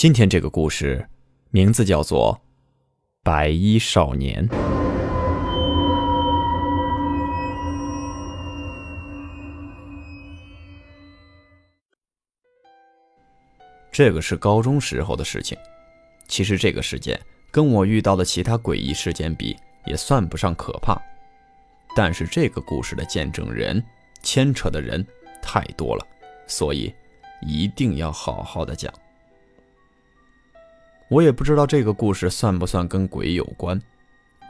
今天这个故事名字叫做《白衣少年》。这个是高中时候的事情。其实这个事件跟我遇到的其他诡异事件比，也算不上可怕。但是这个故事的见证人、牵扯的人太多了，所以一定要好好的讲。我也不知道这个故事算不算跟鬼有关，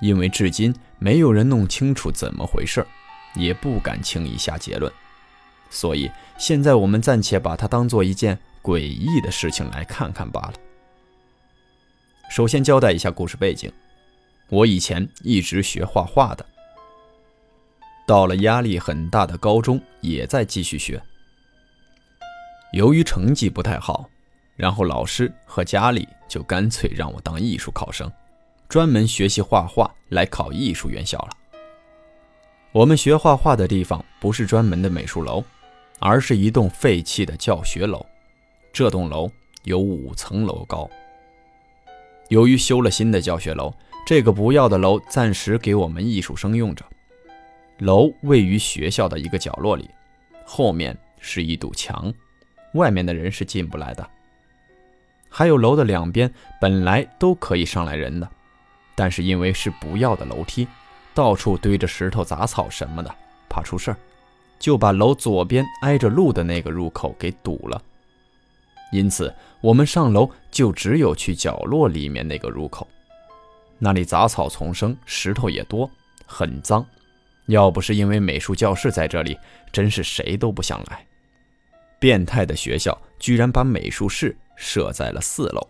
因为至今没有人弄清楚怎么回事也不敢轻易下结论。所以现在我们暂且把它当做一件诡异的事情来看看罢了。首先交代一下故事背景，我以前一直学画画的。到了压力很大的高中，也在继续学。由于成绩不太好，然后老师和家里就干脆让我当艺术考生，专门学习画画来考艺术院校了。我们学画画的地方不是专门的美术楼，而是一栋废弃的教学楼。这栋楼有五层楼高。由于修了新的教学楼，这个不要的楼暂时给我们艺术生用着。楼位于学校的一个角落里，后面是一堵墙，外面的人是进不来的。还有楼的两边本来都可以上来人的，但是因为是不要的楼梯，到处堆着石头、杂草什么的，怕出事儿，就把楼左边挨着路的那个入口给堵了。因此，我们上楼就只有去角落里面那个入口，那里杂草丛生，石头也多，很脏。要不是因为美术教室在这里，真是谁都不想来。变态的学校居然把美术室设在了四楼，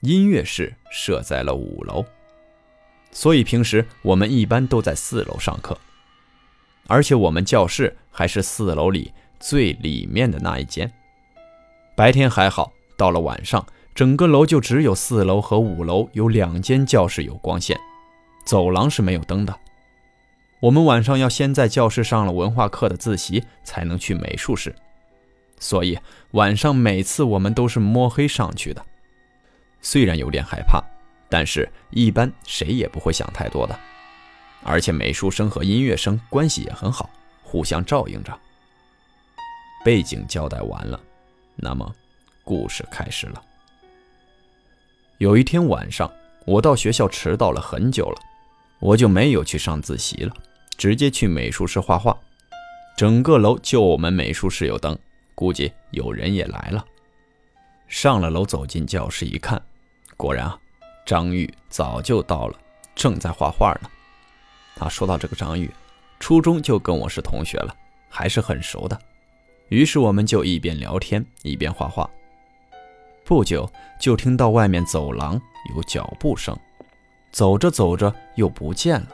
音乐室设在了五楼，所以平时我们一般都在四楼上课，而且我们教室还是四楼里最里面的那一间。白天还好，到了晚上，整个楼就只有四楼和五楼有两间教室有光线，走廊是没有灯的。我们晚上要先在教室上了文化课的自习，才能去美术室，所以晚上每次我们都是摸黑上去的。虽然有点害怕，但是一般谁也不会想太多的。而且美术生和音乐生关系也很好，互相照应着。背景交代完了，那么故事开始了。有一天晚上，我到学校迟到了很久了，我就没有去上自习了。直接去美术室画画，整个楼就我们美术室有灯，估计有人也来了。上了楼，走进教室一看，果然啊，张玉早就到了，正在画画呢。他，说到这个张玉，初中就跟我是同学了，还是很熟的。于是我们就一边聊天一边画画。不久就听到外面走廊有脚步声，走着走着又不见了。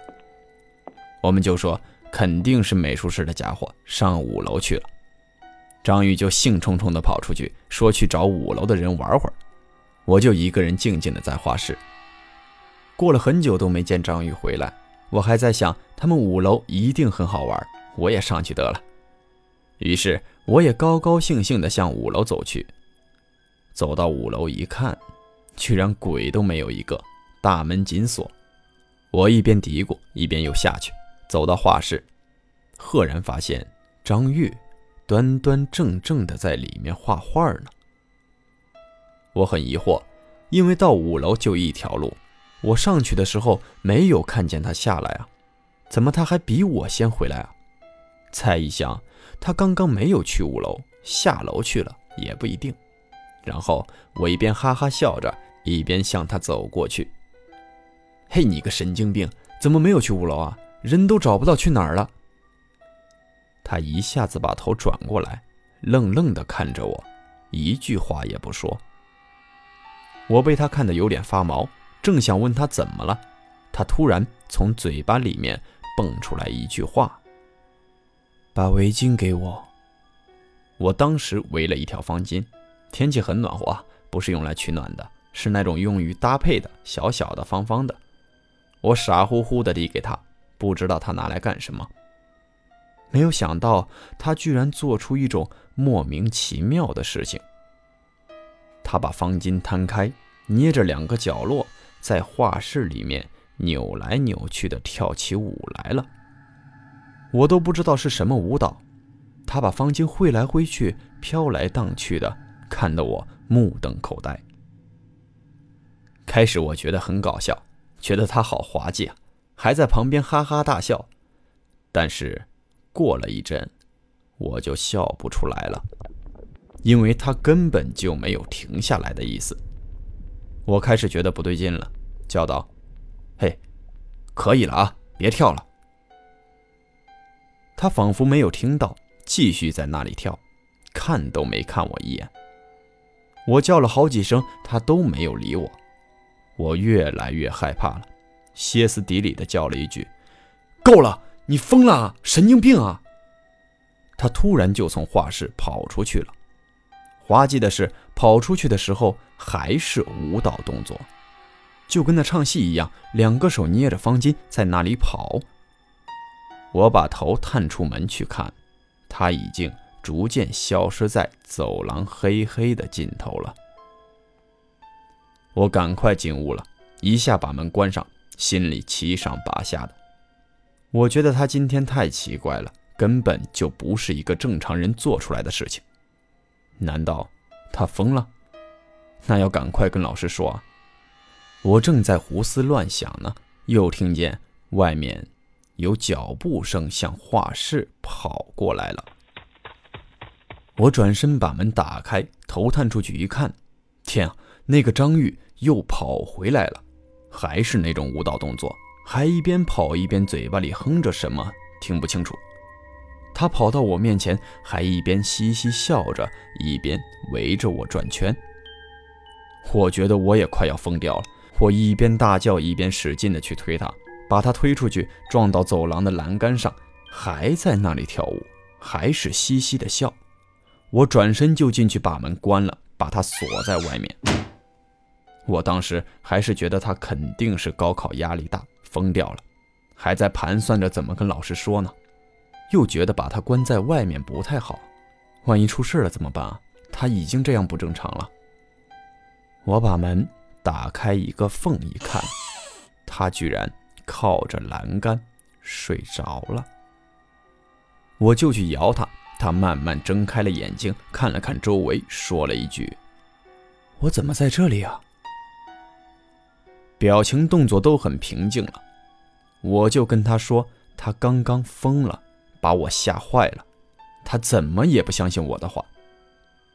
我们就说肯定是美术室的家伙上五楼去了，张玉就兴冲冲地跑出去，说去找五楼的人玩会儿。我就一个人静静地在画室。过了很久都没见张玉回来，我还在想他们五楼一定很好玩，我也上去得了。于是我也高高兴兴地向五楼走去。走到五楼一看，居然鬼都没有一个，大门紧锁。我一边嘀咕，一边又下去。走到画室，赫然发现张玉端端正正的在里面画画呢。我很疑惑，因为到五楼就一条路，我上去的时候没有看见他下来啊，怎么他还比我先回来啊？猜一想，他刚刚没有去五楼，下楼去了也不一定。然后我一边哈哈笑着，一边向他走过去。嘿，你个神经病，怎么没有去五楼啊？人都找不到去哪儿了。他一下子把头转过来，愣愣地看着我，一句话也不说。我被他看得有点发毛，正想问他怎么了，他突然从嘴巴里面蹦出来一句话：“把围巾给我。”我当时围了一条方巾，天气很暖和啊，不是用来取暖的，是那种用于搭配的，小小的、方方的。我傻乎乎地递给他。不知道他拿来干什么。没有想到他居然做出一种莫名其妙的事情。他把方巾摊开，捏着两个角落，在画室里面扭来扭去的跳起舞来了。我都不知道是什么舞蹈，他把方巾挥来挥去，飘来荡去的，看得我目瞪口呆。开始我觉得很搞笑，觉得他好滑稽啊，还在旁边哈哈大笑。但是过了一阵，我就笑不出来了。因为他根本就没有停下来的意思，我开始觉得不对劲了，叫道：“嘿，可以了啊，别跳了。”他仿佛没有听到，继续在那里跳，看都没看我一眼。我叫了好几声，他都没有理我，我越来越害怕了，歇斯底里的叫了一句：“够了，你疯了，神经病啊！”他突然就从画室跑出去了。滑稽的是，跑出去的时候还是舞蹈动作，就跟那唱戏一样，两个手捏着方巾在那里跑。我把头探出门去看，他已经逐渐消失在走廊黑黑的尽头了。我赶快进屋了，一下把门关上，心里七上八下的。我觉得他今天太奇怪了，根本就不是一个正常人做出来的事情。难道他疯了？那要赶快跟老师说！我正在胡思乱想呢，又听见外面有脚步声向画室跑过来了。我转身把门打开，头探出去一看，天啊！那个张玉又跑回来了，还是那种舞蹈动作，还一边跑一边嘴巴里哼着什么，听不清楚。他跑到我面前，还一边嘻嘻笑着，一边围着我转圈。我觉得我也快要疯掉了，我一边大叫，一边使劲的去推他，把他推出去，撞到走廊的栏杆上，还在那里跳舞，还是嘻嘻的笑。我转身就进去把门关了，把他锁在外面。我当时还是觉得他肯定是高考压力大，疯掉了，还在盘算着怎么跟老师说呢。又觉得把他关在外面不太好，万一出事了怎么办啊？他已经这样不正常了。我把门打开一个缝一看，他居然靠着栏杆睡着了。我就去摇他，他慢慢睁开了眼睛，看了看周围，说了一句：“我怎么在这里啊？”表情动作都很平静了。我就跟他说：“他刚刚疯了。”把我吓坏了，他怎么也不相信我的话。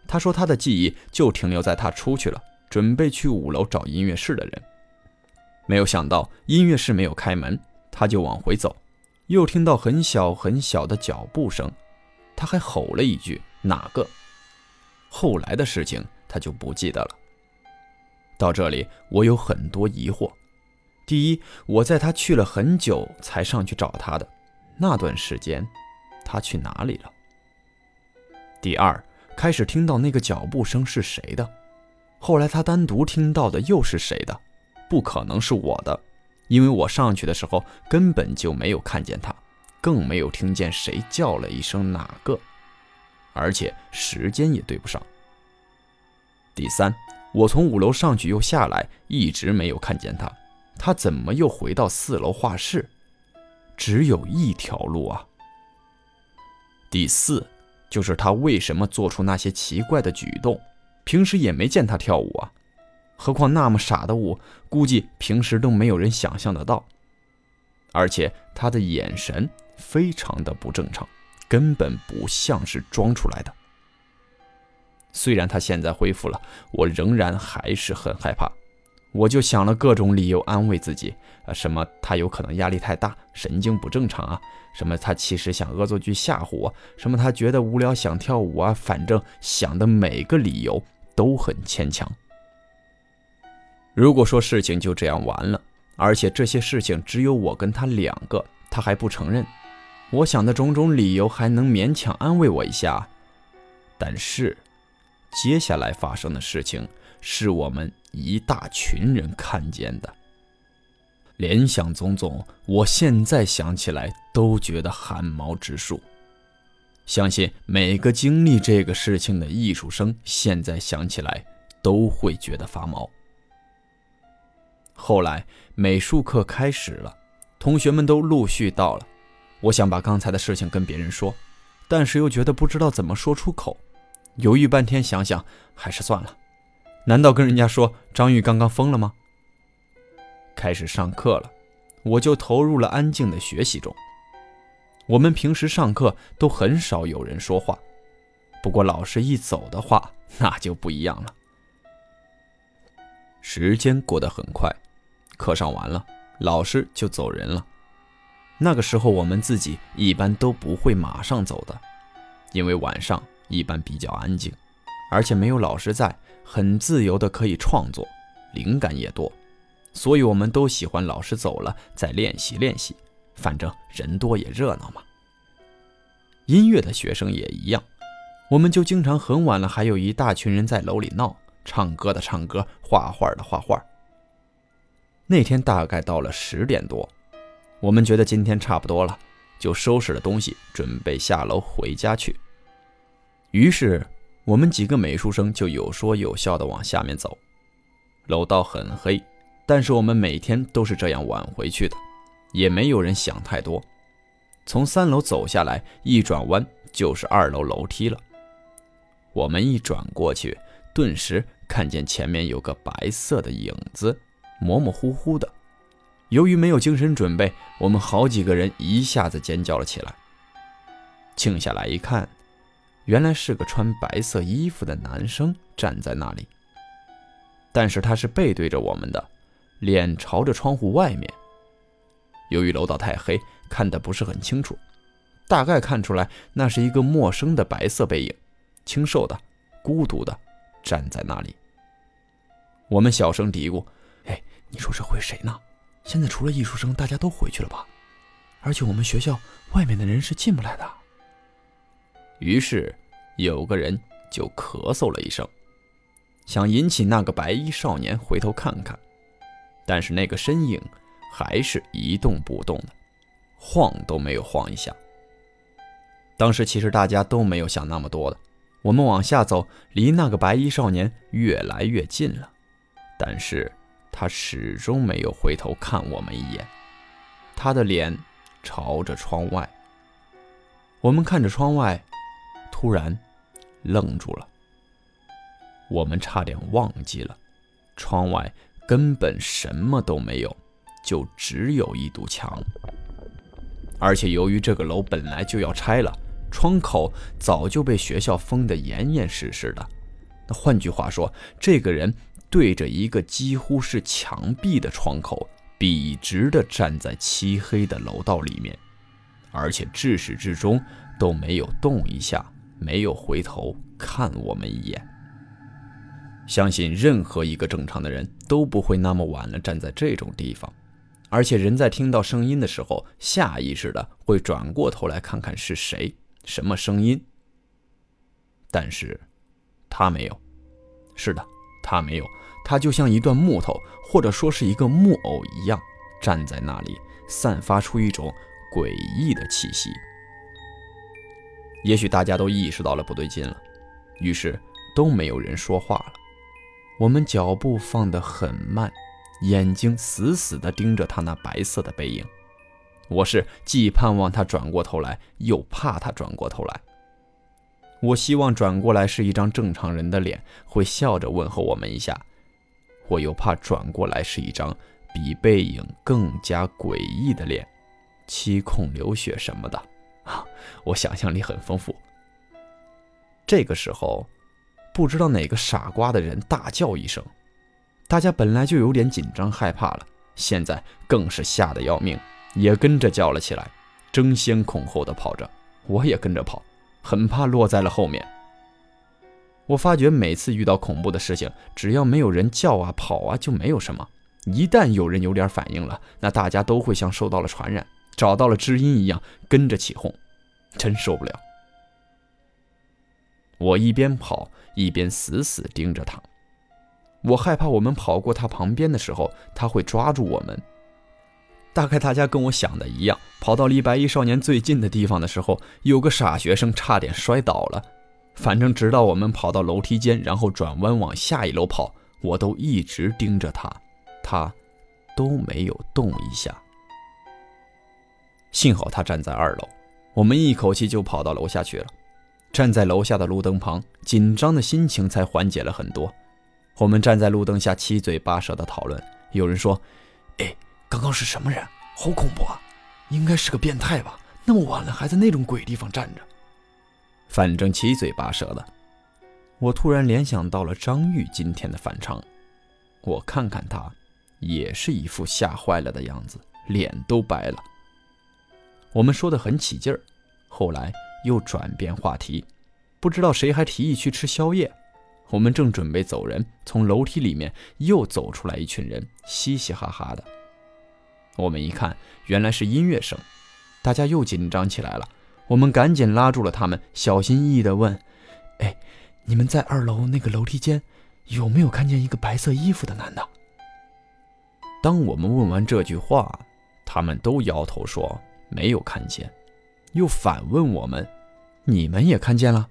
他说他的记忆就停留在他出去了，准备去五楼找音乐室的人。没有想到音乐室没有开门，他就往回走，又听到很小很小的脚步声，他还吼了一句“哪个”。后来的事情他就不记得了。到这里我有很多疑惑：第一，我在他去了很久才上去找他的。那段时间，他去哪里了？第二，开始听到那个脚步声是谁的？后来他单独听到的又是谁的？不可能是我的，因为我上去的时候根本就没有看见他，更没有听见谁叫了一声哪个，而且时间也对不上。第三，我从五楼上去又下来，一直没有看见他，他怎么又回到四楼画室？只有一条路啊。第四，就是他为什么做出那些奇怪的举动？平时也没见他跳舞啊，何况那么傻的舞，估计平时都没有人想象得到。而且他的眼神非常的不正常，根本不像是装出来的。虽然他现在恢复了，我仍然还是很害怕。我就想了各种理由安慰自己，啊，什么他有可能压力太大，神经不正常啊，什么他其实想恶作剧吓唬我，什么他觉得无聊想跳舞啊，反正想的每个理由都很牵强。如果说事情就这样完了，而且这些事情只有我跟他两个，他还不承认，我想的种种理由还能勉强安慰我一下，但是接下来发生的事情。是我们一大群人看见的。联想种种，我现在想起来都觉得汗毛直竖。相信每个经历这个事情的艺术生，现在想起来都会觉得发毛。后来美术课开始了，同学们都陆续到了。我想把刚才的事情跟别人说，但是又觉得不知道怎么说出口，犹豫半天，想想还是算了。难道跟人家说张玉刚刚疯了吗？开始上课了，我就投入了安静的学习中。我们平时上课都很少有人说话，不过老师一走的话，那就不一样了。时间过得很快，课上完了，老师就走人了。那个时候我们自己一般都不会马上走的，因为晚上一般比较安静，而且没有老师在，很自由的可以创作，灵感也多，所以我们都喜欢老师走了再练习练习。反正人多也热闹嘛。音乐的学生也一样，我们就经常很晚了，还有一大群人在楼里闹，唱歌的唱歌，画画的画画。那天大概到了十点多，我们觉得今天差不多了，就收拾了东西，准备下楼回家去。于是我们几个美术生就有说有笑的往下面走。楼道很黑，但是我们每天都是这样晚回去的。也没有人想太多，从三楼走下来，一转弯就是二楼楼梯了。我们一转过去，顿时看见前面有个白色的影子，模模糊糊的。由于没有精神准备，我们好几个人一下子尖叫了起来。静下来一看，原来是个穿白色衣服的男生站在那里，但是他是背对着我们的，脸朝着窗户外面。由于楼道太黑，看得不是很清楚，大概看出来那是一个陌生的白色背影，清瘦的、孤独的站在那里。我们小声嘀咕：“哎，你说这会谁呢？现在除了艺术生，大家都回去了吧？而且我们学校外面的人是进不来的。”于是有个人就咳嗽了一声，想引起那个白衣少年回头看看，但是那个身影。还是一动不动的，晃都没有晃一下。当时其实大家都没有想那么多的，我们往下走，离那个白衣少年越来越近了，但是他始终没有回头看我们一眼，他的脸朝着窗外。我们看着窗外，突然愣住了。我们差点忘记了，窗外根本什么都没有。就只有一堵墙，而且由于这个楼本来就要拆了，窗口早就被学校封得严严实实的。那换句话说，这个人对着一个几乎是墙壁的窗口，笔直地站在漆黑的楼道里面，而且至始至终都没有动一下，没有回头看我们一眼。相信任何一个正常的人都不会那么晚了站在这种地方。而且人在听到声音的时候，下意识的会转过头来看看是谁、什么声音。但是，他没有。是的，他没有。他就像一段木头，或者说是一个木偶一样，站在那里，散发出一种诡异的气息。也许大家都意识到了不对劲了，于是都没有人说话了。我们脚步放得很慢。眼睛死死地盯着他那白色的背影，我是既盼望他转过头来，又怕他转过头来。我希望转过来是一张正常人的脸，会笑着问候我们一下；我又怕转过来是一张比背影更加诡异的脸，七孔流血什么的。啊，我想象力很丰富。这个时候，不知道哪个傻瓜的人大叫一声。大家本来就有点紧张害怕了，现在更是吓得要命，也跟着叫了起来，争先恐后的跑着。我也跟着跑，很怕落在了后面。我发觉每次遇到恐怖的事情，只要没有人叫啊跑啊，就没有什么；一旦有人有点反应了，那大家都会像受到了传染，找到了知音一样跟着起哄，真受不了。我一边跑一边死死盯着他。我害怕我们跑过他旁边的时候，他会抓住我们。大概大家跟我想的一样，跑到离白衣少年最近的地方的时候，有个傻学生差点摔倒了。反正直到我们跑到楼梯间，然后转弯往下一楼跑，我都一直盯着他，他都没有动一下。幸好他站在二楼，我们一口气就跑到楼下去了。站在楼下的路灯旁，紧张的心情才缓解了很多。我们站在路灯下，七嘴八舌的讨论。有人说：“哎，刚刚是什么人？好恐怖啊！应该是个变态吧？那么晚了还在那种鬼地方站着。”反正七嘴八舌的。我突然联想到了张玉今天的反常。我看看他，也是一副吓坏了的样子，脸都白了。我们说的很起劲儿，后来又转变话题，不知道谁还提议去吃宵夜。我们正准备走人，从楼梯里面又走出来一群人，嘻嘻哈哈的。我们一看，原来是音乐声，大家又紧张起来了。我们赶紧拉住了他们，小心翼翼地问：“哎，你们在二楼那个楼梯间有没有看见一个白色衣服的男的？”当我们问完这句话，他们都摇头说没有看见，又反问我们：“你们也看见了？”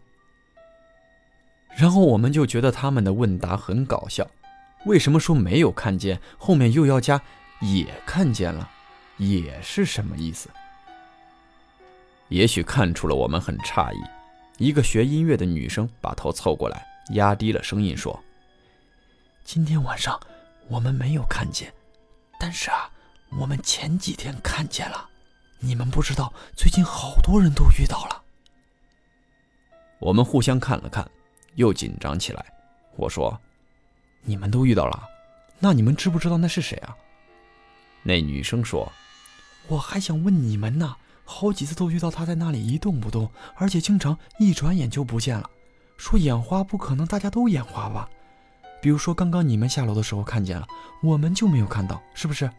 然后我们就觉得他们的问答很搞笑，为什么说没有看见，后面又要加也看见了，也是什么意思？也许看出了我们很诧异，一个学音乐的女生把头凑过来，压低了声音说：“今天晚上我们没有看见，但是啊，我们前几天看见了。你们不知道，最近好多人都遇到了。”我们互相看了看。又紧张起来，我说：“你们都遇到了，那你们知不知道那是谁啊？”那女生说：“我还想问你们呢，好几次都遇到他在那里一动不动，而且经常一转眼就不见了。说眼花不可能，大家都眼花吧？比如说刚刚你们下楼的时候看见了，我们就没有看到，是不是？”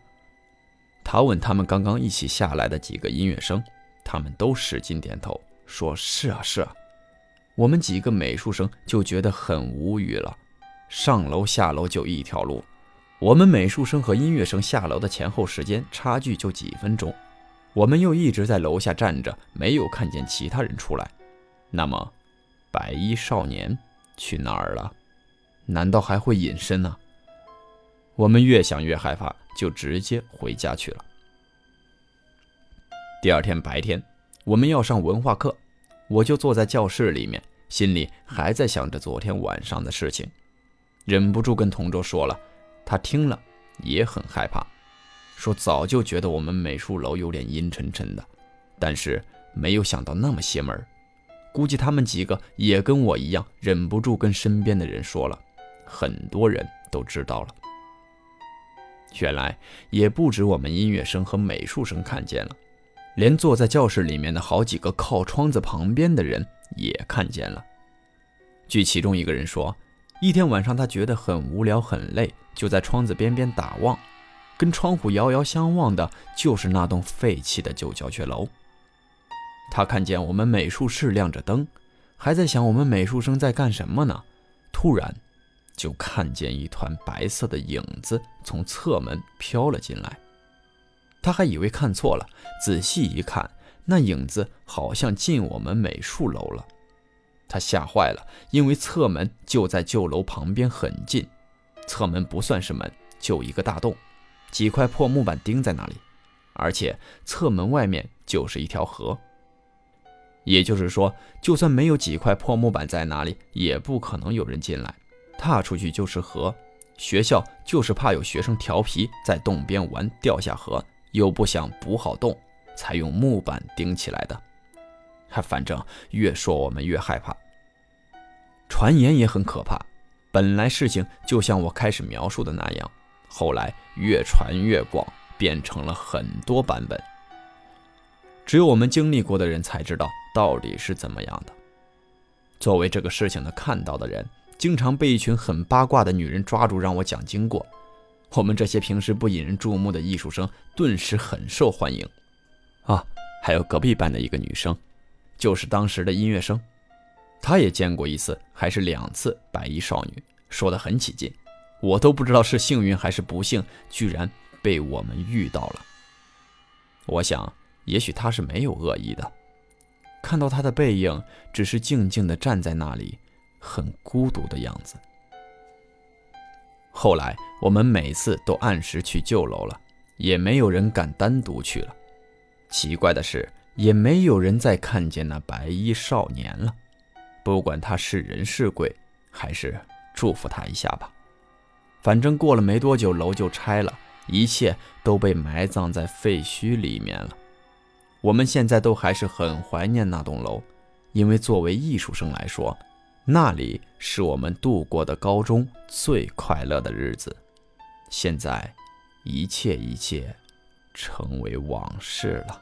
他问他们刚刚一起下来的几个音乐生，他们都使劲点头，说是啊，是啊。我们几个美术生就觉得很无语了，上楼下楼就一条路，我们美术生和音乐生下楼的前后时间差距就几分钟，我们又一直在楼下站着，没有看见其他人出来，那么，白衣少年去哪儿了？难道还会隐身呢？我们越想越害怕，就直接回家去了。第二天白天，我们要上文化课。我就坐在教室里面，心里还在想着昨天晚上的事情，忍不住跟同桌说了。他听了也很害怕，说早就觉得我们美术楼有点阴沉沉的，但是没有想到那么邪门。估计他们几个也跟我一样，忍不住跟身边的人说了，很多人都知道了。原来也不止我们音乐生和美术生看见了。连坐在教室里面的好几个靠窗子旁边的人也看见了。据其中一个人说，一天晚上他觉得很无聊很累，就在窗子边边打望，跟窗户遥遥相望的就是那栋废弃的旧教学楼。他看见我们美术室亮着灯，还在想我们美术生在干什么呢，突然就看见一团白色的影子从侧门飘了进来。他还以为看错了，仔细一看，那影子好像进我们美术楼了。他吓坏了，因为侧门就在旧楼旁边很近，侧门不算是门，就一个大洞，几块破木板钉在那里，而且侧门外面就是一条河。也就是说，就算没有几块破木板在那里，也不可能有人进来，踏出去就是河。学校就是怕有学生调皮，在洞边玩掉下河。又不想补好洞，才用木板钉起来的。还反正越说我们越害怕。传言也很可怕。本来事情就像我开始描述的那样，后来越传越广，变成了很多版本。只有我们经历过的人才知道到底是怎么样的。作为这个事情的看到的人，经常被一群很八卦的女人抓住，让我讲经过。我们这些平时不引人注目的艺术生，顿时很受欢迎，啊，还有隔壁班的一个女生，就是当时的音乐生，她也见过一次，还是两次白衣少女，说的很起劲，我都不知道是幸运还是不幸，居然被我们遇到了。我想，也许她是没有恶意的，看到他的背影，只是静静地站在那里，很孤独的样子。后来，我们每次都按时去旧楼了，也没有人敢单独去了。奇怪的是，也没有人再看见那白衣少年了。不管他是人是鬼，还是祝福他一下吧。反正过了没多久，楼就拆了，一切都被埋葬在废墟里面了。我们现在都还是很怀念那栋楼，因为作为艺术生来说，那里是我们度过的高中最快乐的日子。现在，一切一切，成为往事了。